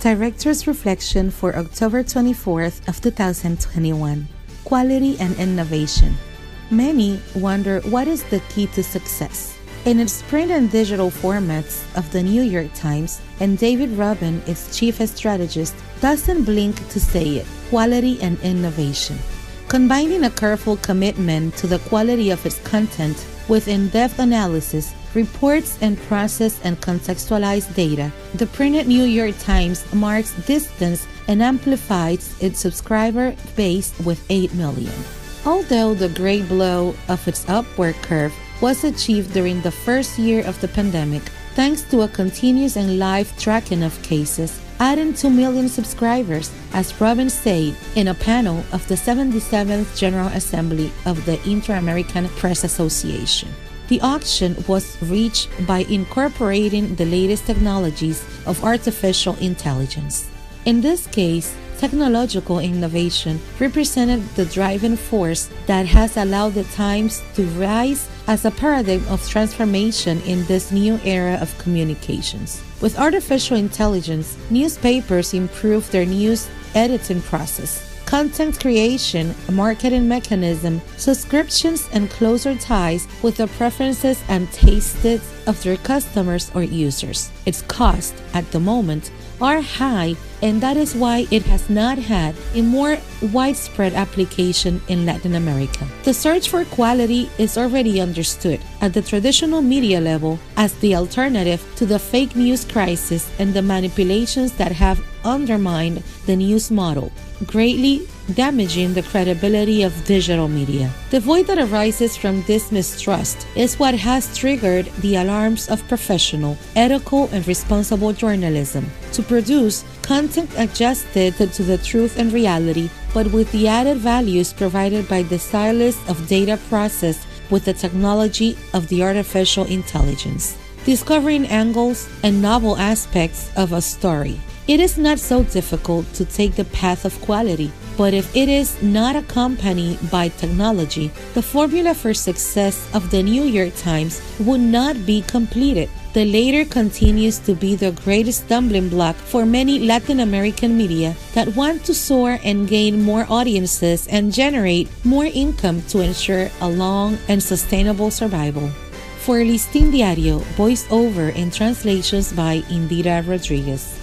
Director's Reflection for October 24th of 2021. Quality and Innovation. Many wonder what is the key to success. In its print and digital formats of the New York Times, and David Rubin, its chief strategist, doesn't blink to say it quality and innovation. Combining a careful commitment to the quality of its content with in depth analysis, reports, and process and contextualize data, the printed New York Times marks distance and amplifies its subscriber base with 8 million. Although the great blow of its upward curve was achieved during the first year of the pandemic, thanks to a continuous and live tracking of cases, adding 2 million subscribers, as Robin said in a panel of the 77th General Assembly of the Inter American Press Association. The auction was reached by incorporating the latest technologies of artificial intelligence. In this case, technological innovation represented the driving force that has allowed the Times to rise as a paradigm of transformation in this new era of communications. With artificial intelligence, newspapers improved their news editing process content creation, a marketing mechanism, subscriptions, and closer ties with the preferences and tastes of their customers or users. Its costs at the moment are high, and that is why it has not had a more widespread application in Latin America. The search for quality is already understood at the traditional media level as the alternative to the fake news crisis and the manipulations that have undermined the news model greatly damaging the credibility of digital media. The void that arises from this mistrust is what has triggered the alarms of professional, ethical, and responsible journalism to produce content adjusted to the truth and reality, but with the added values provided by the stylus of data processed with the technology of the artificial intelligence. Discovering angles and novel aspects of a story it is not so difficult to take the path of quality, but if it is not accompanied by technology, the formula for success of the New York Times would not be completed. The later continues to be the greatest stumbling block for many Latin American media that want to soar and gain more audiences and generate more income to ensure a long and sustainable survival. For Listín Diario, voice over and translations by Indira Rodriguez.